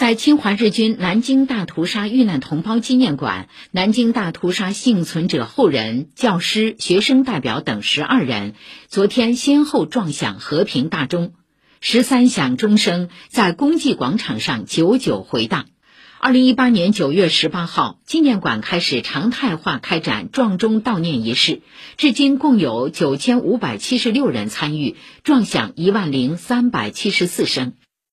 在侵华日军南京大屠杀遇难同胞纪念馆南京大屠杀幸存者后人教师学生代表等十二人昨天先后撞响和平大钟。十三响钟声在公祭广场上久久回荡。二零一八年九月十八号纪念馆开始常态化开展撞钟悼念仪式至今共有九千五百七十六人参与撞响一万零三百七十四声。